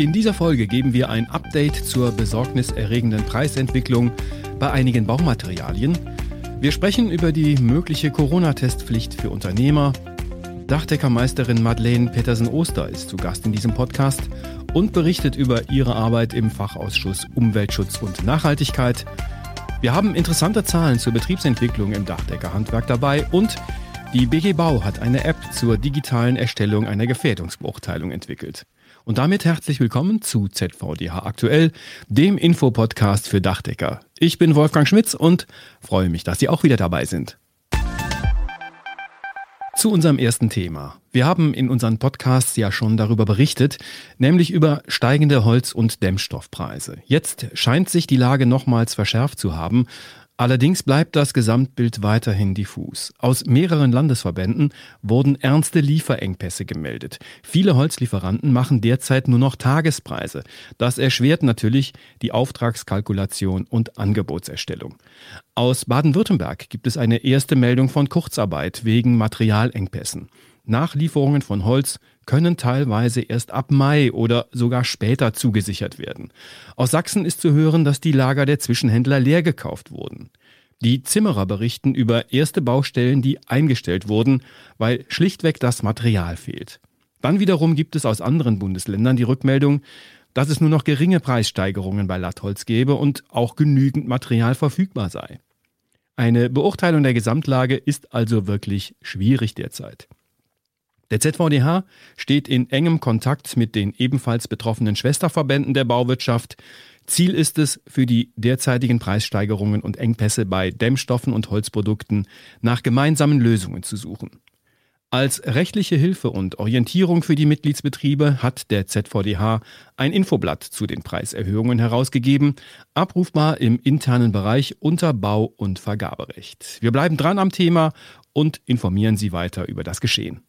In dieser Folge geben wir ein Update zur besorgniserregenden Preisentwicklung bei einigen Baumaterialien. Wir sprechen über die mögliche Corona-Testpflicht für Unternehmer. Dachdeckermeisterin Madeleine Petersen-Oster ist zu Gast in diesem Podcast und berichtet über ihre Arbeit im Fachausschuss Umweltschutz und Nachhaltigkeit. Wir haben interessante Zahlen zur Betriebsentwicklung im Dachdeckerhandwerk dabei und die BG Bau hat eine App zur digitalen Erstellung einer Gefährdungsbeurteilung entwickelt. Und damit herzlich willkommen zu ZVDH Aktuell, dem Infopodcast für Dachdecker. Ich bin Wolfgang Schmitz und freue mich, dass Sie auch wieder dabei sind. Zu unserem ersten Thema. Wir haben in unseren Podcasts ja schon darüber berichtet, nämlich über steigende Holz- und Dämmstoffpreise. Jetzt scheint sich die Lage nochmals verschärft zu haben Allerdings bleibt das Gesamtbild weiterhin diffus. Aus mehreren Landesverbänden wurden ernste Lieferengpässe gemeldet. Viele Holzlieferanten machen derzeit nur noch Tagespreise. Das erschwert natürlich die Auftragskalkulation und Angebotserstellung. Aus Baden-Württemberg gibt es eine erste Meldung von Kurzarbeit wegen Materialengpässen. Nachlieferungen von Holz können teilweise erst ab Mai oder sogar später zugesichert werden. Aus Sachsen ist zu hören, dass die Lager der Zwischenhändler leer gekauft wurden. Die Zimmerer berichten über erste Baustellen, die eingestellt wurden, weil schlichtweg das Material fehlt. Dann wiederum gibt es aus anderen Bundesländern die Rückmeldung, dass es nur noch geringe Preissteigerungen bei Lattholz gäbe und auch genügend Material verfügbar sei. Eine Beurteilung der Gesamtlage ist also wirklich schwierig derzeit. Der ZVDH steht in engem Kontakt mit den ebenfalls betroffenen Schwesterverbänden der Bauwirtschaft. Ziel ist es, für die derzeitigen Preissteigerungen und Engpässe bei Dämmstoffen und Holzprodukten nach gemeinsamen Lösungen zu suchen. Als rechtliche Hilfe und Orientierung für die Mitgliedsbetriebe hat der ZVDH ein Infoblatt zu den Preiserhöhungen herausgegeben, abrufbar im internen Bereich unter Bau- und Vergaberecht. Wir bleiben dran am Thema und informieren Sie weiter über das Geschehen.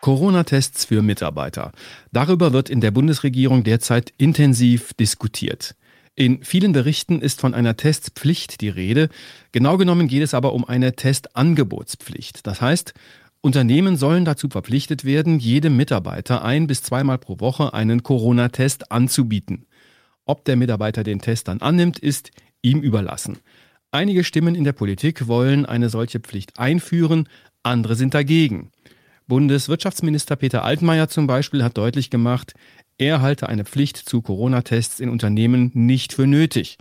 Corona-Tests für Mitarbeiter. Darüber wird in der Bundesregierung derzeit intensiv diskutiert. In vielen Berichten ist von einer Testpflicht die Rede. Genau genommen geht es aber um eine Testangebotspflicht. Das heißt, Unternehmen sollen dazu verpflichtet werden, jedem Mitarbeiter ein bis zweimal pro Woche einen Corona-Test anzubieten. Ob der Mitarbeiter den Test dann annimmt, ist ihm überlassen. Einige Stimmen in der Politik wollen eine solche Pflicht einführen, andere sind dagegen. Bundeswirtschaftsminister Peter Altmaier zum Beispiel hat deutlich gemacht, er halte eine Pflicht zu Corona-Tests in Unternehmen nicht für nötig.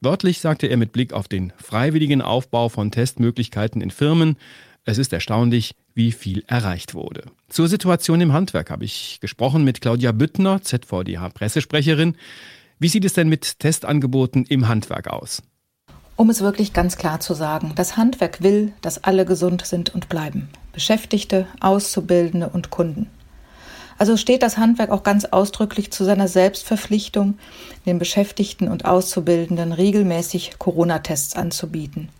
Wörtlich sagte er mit Blick auf den freiwilligen Aufbau von Testmöglichkeiten in Firmen, es ist erstaunlich, wie viel erreicht wurde. Zur Situation im Handwerk habe ich gesprochen mit Claudia Büttner, ZVDH-Pressesprecherin. Wie sieht es denn mit Testangeboten im Handwerk aus? Um es wirklich ganz klar zu sagen, das Handwerk will, dass alle gesund sind und bleiben. Beschäftigte, Auszubildende und Kunden. Also steht das Handwerk auch ganz ausdrücklich zu seiner Selbstverpflichtung, den Beschäftigten und Auszubildenden regelmäßig Corona-Tests anzubieten.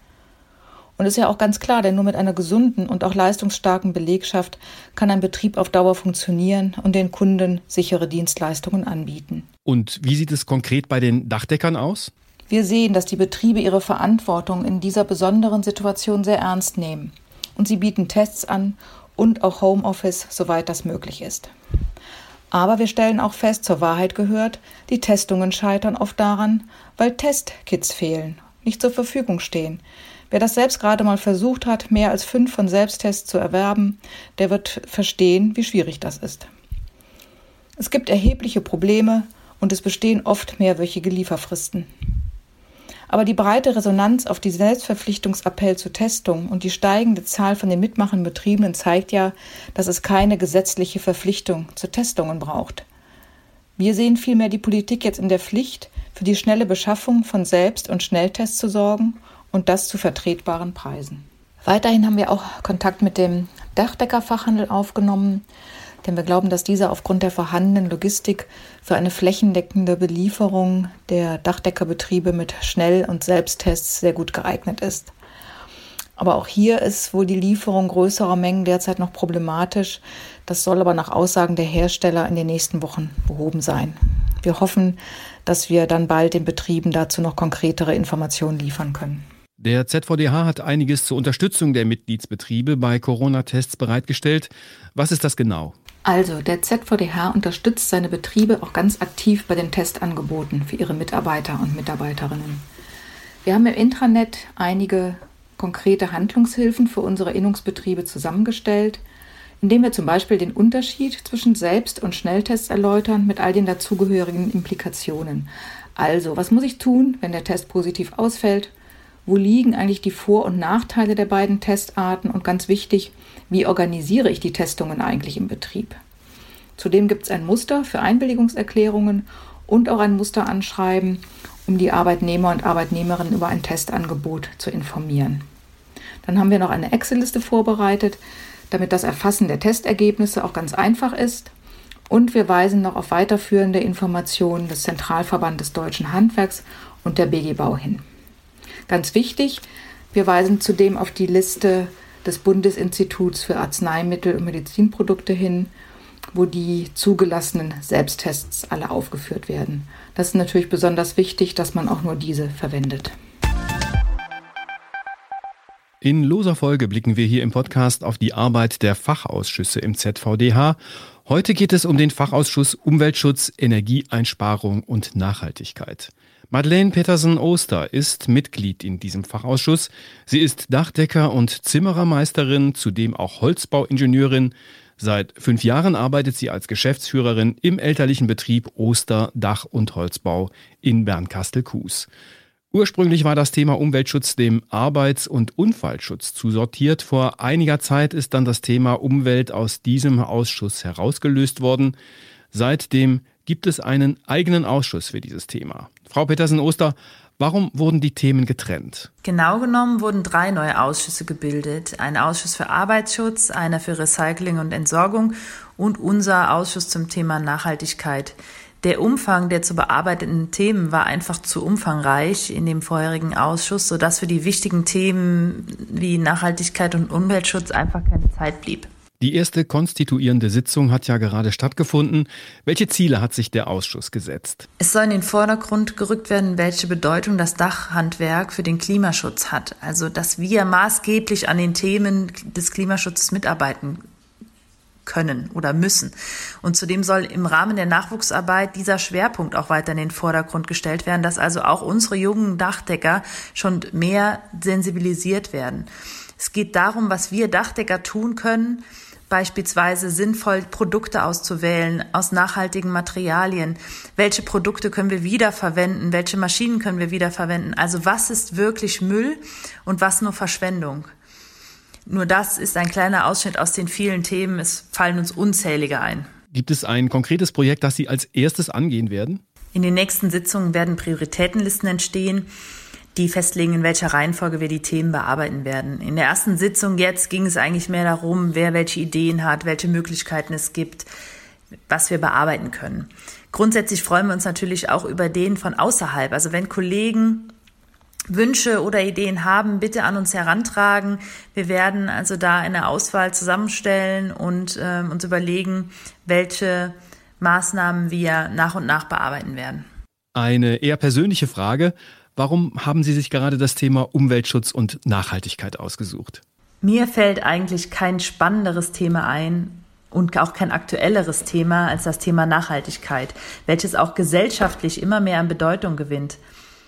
Und ist ja auch ganz klar, denn nur mit einer gesunden und auch leistungsstarken Belegschaft kann ein Betrieb auf Dauer funktionieren und den Kunden sichere Dienstleistungen anbieten. Und wie sieht es konkret bei den Dachdeckern aus? Wir sehen, dass die Betriebe ihre Verantwortung in dieser besonderen Situation sehr ernst nehmen und sie bieten Tests an und auch Homeoffice, soweit das möglich ist. Aber wir stellen auch fest, zur Wahrheit gehört, die Testungen scheitern oft daran, weil Testkits fehlen, nicht zur Verfügung stehen. Wer das selbst gerade mal versucht hat, mehr als fünf von Selbsttests zu erwerben, der wird verstehen, wie schwierig das ist. Es gibt erhebliche Probleme und es bestehen oft mehrwöchige Lieferfristen. Aber die breite Resonanz auf die Selbstverpflichtungsappell zur Testung und die steigende Zahl von den mitmachenden Betrieben zeigt ja, dass es keine gesetzliche Verpflichtung zu Testungen braucht. Wir sehen vielmehr die Politik jetzt in der Pflicht, für die schnelle Beschaffung von Selbst- und Schnelltests zu sorgen und das zu vertretbaren Preisen. Weiterhin haben wir auch Kontakt mit dem Dachdeckerfachhandel aufgenommen denn wir glauben, dass dieser aufgrund der vorhandenen Logistik für eine flächendeckende Belieferung der Dachdeckerbetriebe mit Schnell- und Selbsttests sehr gut geeignet ist. Aber auch hier ist wohl die Lieferung größerer Mengen derzeit noch problematisch. Das soll aber nach Aussagen der Hersteller in den nächsten Wochen behoben sein. Wir hoffen, dass wir dann bald den Betrieben dazu noch konkretere Informationen liefern können. Der ZVDH hat einiges zur Unterstützung der Mitgliedsbetriebe bei Corona-Tests bereitgestellt. Was ist das genau? Also, der ZVDH unterstützt seine Betriebe auch ganz aktiv bei den Testangeboten für ihre Mitarbeiter und Mitarbeiterinnen. Wir haben im Intranet einige konkrete Handlungshilfen für unsere Innungsbetriebe zusammengestellt, indem wir zum Beispiel den Unterschied zwischen Selbst- und Schnelltests erläutern mit all den dazugehörigen Implikationen. Also, was muss ich tun, wenn der Test positiv ausfällt? Wo liegen eigentlich die Vor- und Nachteile der beiden Testarten? Und ganz wichtig, wie organisiere ich die Testungen eigentlich im Betrieb? Zudem gibt es ein Muster für Einwilligungserklärungen und auch ein Musteranschreiben, um die Arbeitnehmer und Arbeitnehmerinnen über ein Testangebot zu informieren. Dann haben wir noch eine Excel-Liste vorbereitet, damit das Erfassen der Testergebnisse auch ganz einfach ist. Und wir weisen noch auf weiterführende Informationen des Zentralverbandes Deutschen Handwerks und der BG Bau hin. Ganz wichtig, wir weisen zudem auf die Liste des Bundesinstituts für Arzneimittel und Medizinprodukte hin, wo die zugelassenen Selbsttests alle aufgeführt werden. Das ist natürlich besonders wichtig, dass man auch nur diese verwendet. In loser Folge blicken wir hier im Podcast auf die Arbeit der Fachausschüsse im ZVDH. Heute geht es um den Fachausschuss Umweltschutz, Energieeinsparung und Nachhaltigkeit. Madeleine Petersen-Oster ist Mitglied in diesem Fachausschuss. Sie ist Dachdecker und Zimmerermeisterin, zudem auch Holzbauingenieurin. Seit fünf Jahren arbeitet sie als Geschäftsführerin im elterlichen Betrieb Oster Dach- und Holzbau in Bernkastel-Kues. Ursprünglich war das Thema Umweltschutz dem Arbeits- und Unfallschutz zusortiert. Vor einiger Zeit ist dann das Thema Umwelt aus diesem Ausschuss herausgelöst worden. Seitdem gibt es einen eigenen Ausschuss für dieses Thema. Frau Petersen-Oster, Warum wurden die Themen getrennt? Genau genommen wurden drei neue Ausschüsse gebildet. Ein Ausschuss für Arbeitsschutz, einer für Recycling und Entsorgung und unser Ausschuss zum Thema Nachhaltigkeit. Der Umfang der zu bearbeitenden Themen war einfach zu umfangreich in dem vorherigen Ausschuss, sodass für die wichtigen Themen wie Nachhaltigkeit und Umweltschutz einfach keine Zeit blieb. Die erste konstituierende Sitzung hat ja gerade stattgefunden. Welche Ziele hat sich der Ausschuss gesetzt? Es soll in den Vordergrund gerückt werden, welche Bedeutung das Dachhandwerk für den Klimaschutz hat. Also, dass wir maßgeblich an den Themen des Klimaschutzes mitarbeiten können oder müssen. Und zudem soll im Rahmen der Nachwuchsarbeit dieser Schwerpunkt auch weiter in den Vordergrund gestellt werden, dass also auch unsere jungen Dachdecker schon mehr sensibilisiert werden. Es geht darum, was wir Dachdecker tun können, beispielsweise sinnvoll Produkte auszuwählen aus nachhaltigen Materialien. Welche Produkte können wir wiederverwenden? Welche Maschinen können wir wiederverwenden? Also was ist wirklich Müll und was nur Verschwendung? Nur das ist ein kleiner Ausschnitt aus den vielen Themen. Es fallen uns unzählige ein. Gibt es ein konkretes Projekt, das Sie als erstes angehen werden? In den nächsten Sitzungen werden Prioritätenlisten entstehen, die festlegen, in welcher Reihenfolge wir die Themen bearbeiten werden. In der ersten Sitzung jetzt ging es eigentlich mehr darum, wer welche Ideen hat, welche Möglichkeiten es gibt, was wir bearbeiten können. Grundsätzlich freuen wir uns natürlich auch über den von außerhalb. Also wenn Kollegen Wünsche oder Ideen haben, bitte an uns herantragen. Wir werden also da eine Auswahl zusammenstellen und äh, uns überlegen, welche Maßnahmen wir nach und nach bearbeiten werden. Eine eher persönliche Frage. Warum haben Sie sich gerade das Thema Umweltschutz und Nachhaltigkeit ausgesucht? Mir fällt eigentlich kein spannenderes Thema ein und auch kein aktuelleres Thema als das Thema Nachhaltigkeit, welches auch gesellschaftlich immer mehr an Bedeutung gewinnt.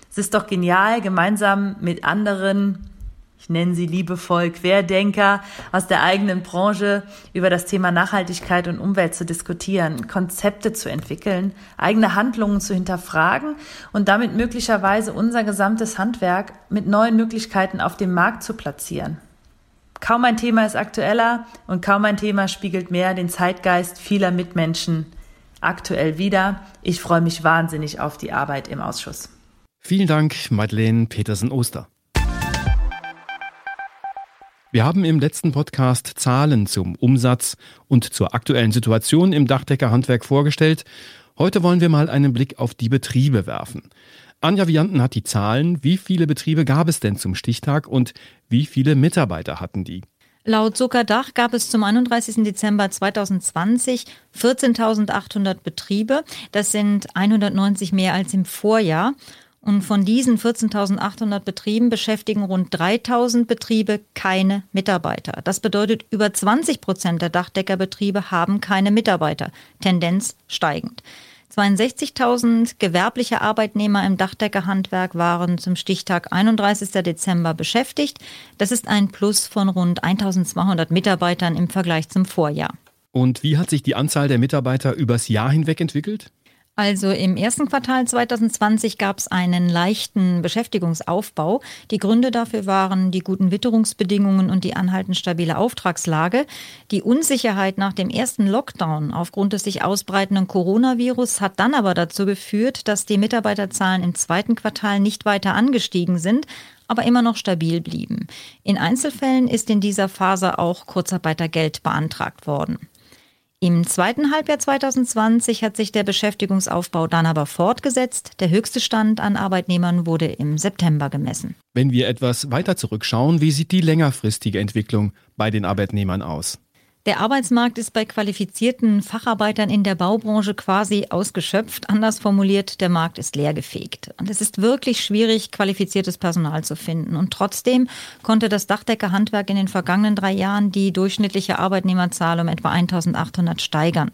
Es ist doch genial, gemeinsam mit anderen, ich nenne sie liebevoll Querdenker aus der eigenen Branche über das Thema Nachhaltigkeit und Umwelt zu diskutieren, Konzepte zu entwickeln, eigene Handlungen zu hinterfragen und damit möglicherweise unser gesamtes Handwerk mit neuen Möglichkeiten auf dem Markt zu platzieren. Kaum ein Thema ist aktueller und kaum ein Thema spiegelt mehr den Zeitgeist vieler Mitmenschen aktuell wider. Ich freue mich wahnsinnig auf die Arbeit im Ausschuss. Vielen Dank, Madeleine Petersen-Oster. Wir haben im letzten Podcast Zahlen zum Umsatz und zur aktuellen Situation im Dachdeckerhandwerk vorgestellt. Heute wollen wir mal einen Blick auf die Betriebe werfen. Anja Vianten hat die Zahlen. Wie viele Betriebe gab es denn zum Stichtag und wie viele Mitarbeiter hatten die? Laut Zuckerdach gab es zum 31. Dezember 2020 14.800 Betriebe. Das sind 190 mehr als im Vorjahr. Und von diesen 14.800 Betrieben beschäftigen rund 3.000 Betriebe keine Mitarbeiter. Das bedeutet, über 20 Prozent der Dachdeckerbetriebe haben keine Mitarbeiter. Tendenz steigend. 62.000 gewerbliche Arbeitnehmer im Dachdeckerhandwerk waren zum Stichtag 31. Dezember beschäftigt. Das ist ein Plus von rund 1.200 Mitarbeitern im Vergleich zum Vorjahr. Und wie hat sich die Anzahl der Mitarbeiter übers Jahr hinweg entwickelt? Also im ersten Quartal 2020 gab es einen leichten Beschäftigungsaufbau. Die Gründe dafür waren die guten Witterungsbedingungen und die anhaltend stabile Auftragslage. Die Unsicherheit nach dem ersten Lockdown aufgrund des sich ausbreitenden Coronavirus hat dann aber dazu geführt, dass die Mitarbeiterzahlen im zweiten Quartal nicht weiter angestiegen sind, aber immer noch stabil blieben. In Einzelfällen ist in dieser Phase auch Kurzarbeitergeld beantragt worden. Im zweiten Halbjahr 2020 hat sich der Beschäftigungsaufbau dann aber fortgesetzt. Der höchste Stand an Arbeitnehmern wurde im September gemessen. Wenn wir etwas weiter zurückschauen, wie sieht die längerfristige Entwicklung bei den Arbeitnehmern aus? Der Arbeitsmarkt ist bei qualifizierten Facharbeitern in der Baubranche quasi ausgeschöpft. Anders formuliert, der Markt ist leergefegt. Und es ist wirklich schwierig, qualifiziertes Personal zu finden. Und trotzdem konnte das Dachdeckerhandwerk in den vergangenen drei Jahren die durchschnittliche Arbeitnehmerzahl um etwa 1800 steigern.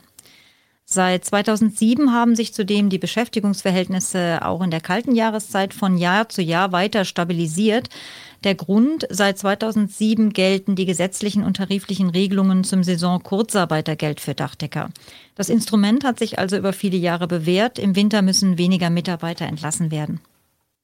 Seit 2007 haben sich zudem die Beschäftigungsverhältnisse auch in der kalten Jahreszeit von Jahr zu Jahr weiter stabilisiert. Der Grund, seit 2007 gelten die gesetzlichen und tariflichen Regelungen zum Saison-Kurzarbeitergeld für Dachdecker. Das Instrument hat sich also über viele Jahre bewährt. Im Winter müssen weniger Mitarbeiter entlassen werden.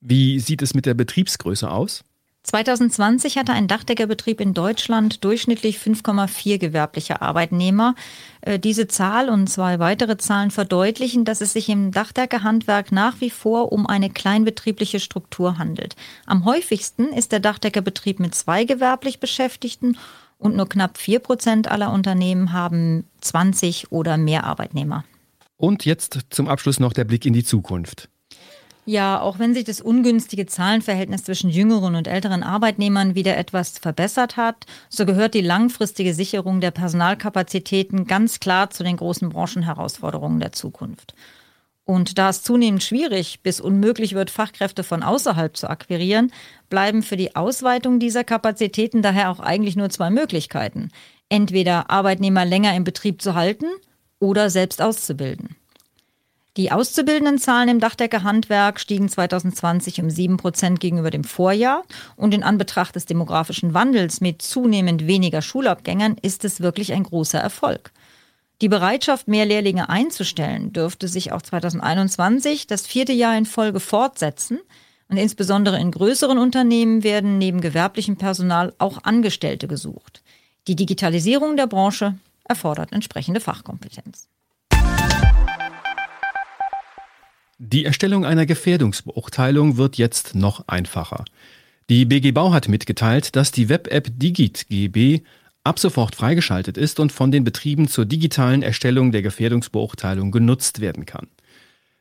Wie sieht es mit der Betriebsgröße aus? 2020 hatte ein Dachdeckerbetrieb in Deutschland durchschnittlich 5,4 gewerbliche Arbeitnehmer. Äh, diese Zahl und zwei weitere Zahlen verdeutlichen, dass es sich im Dachdeckerhandwerk nach wie vor um eine kleinbetriebliche Struktur handelt. Am häufigsten ist der Dachdeckerbetrieb mit zwei gewerblich Beschäftigten und nur knapp vier Prozent aller Unternehmen haben 20 oder mehr Arbeitnehmer. Und jetzt zum Abschluss noch der Blick in die Zukunft. Ja, auch wenn sich das ungünstige Zahlenverhältnis zwischen jüngeren und älteren Arbeitnehmern wieder etwas verbessert hat, so gehört die langfristige Sicherung der Personalkapazitäten ganz klar zu den großen Branchenherausforderungen der Zukunft. Und da es zunehmend schwierig bis unmöglich wird, Fachkräfte von außerhalb zu akquirieren, bleiben für die Ausweitung dieser Kapazitäten daher auch eigentlich nur zwei Möglichkeiten. Entweder Arbeitnehmer länger im Betrieb zu halten oder selbst auszubilden. Die Auszubildendenzahlen im Dachdeckerhandwerk stiegen 2020 um sieben Prozent gegenüber dem Vorjahr. Und in Anbetracht des demografischen Wandels mit zunehmend weniger Schulabgängern ist es wirklich ein großer Erfolg. Die Bereitschaft, mehr Lehrlinge einzustellen, dürfte sich auch 2021 das vierte Jahr in Folge fortsetzen. Und insbesondere in größeren Unternehmen werden neben gewerblichem Personal auch Angestellte gesucht. Die Digitalisierung der Branche erfordert entsprechende Fachkompetenz. Die Erstellung einer Gefährdungsbeurteilung wird jetzt noch einfacher. Die BG Bau hat mitgeteilt, dass die Web-App Digit GB ab sofort freigeschaltet ist und von den Betrieben zur digitalen Erstellung der Gefährdungsbeurteilung genutzt werden kann.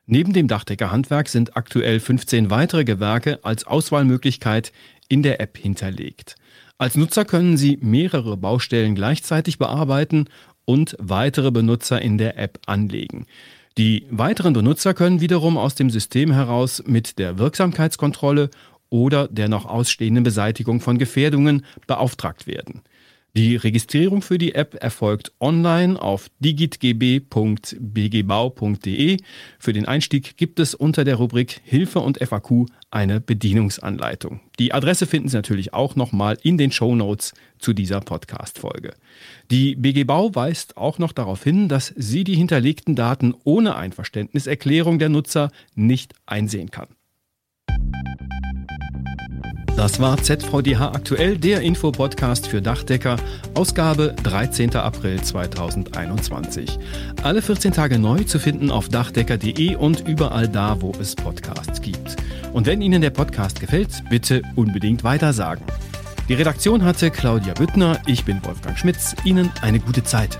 Neben dem Dachdeckerhandwerk sind aktuell 15 weitere Gewerke als Auswahlmöglichkeit in der App hinterlegt. Als Nutzer können Sie mehrere Baustellen gleichzeitig bearbeiten und weitere Benutzer in der App anlegen. Die weiteren Benutzer können wiederum aus dem System heraus mit der Wirksamkeitskontrolle oder der noch ausstehenden Beseitigung von Gefährdungen beauftragt werden. Die Registrierung für die App erfolgt online auf digitgb.bgbau.de. Für den Einstieg gibt es unter der Rubrik Hilfe und FAQ eine Bedienungsanleitung. Die Adresse finden Sie natürlich auch nochmal in den Show Notes zu dieser Podcast-Folge. Die BG Bau weist auch noch darauf hin, dass sie die hinterlegten Daten ohne Einverständniserklärung der Nutzer nicht einsehen kann. Das war ZVDH aktuell, der Infopodcast für Dachdecker, Ausgabe 13. April 2021. Alle 14 Tage neu zu finden auf dachdecker.de und überall da, wo es Podcasts gibt. Und wenn Ihnen der Podcast gefällt, bitte unbedingt weitersagen. Die Redaktion hatte Claudia Büttner, ich bin Wolfgang Schmitz. Ihnen eine gute Zeit.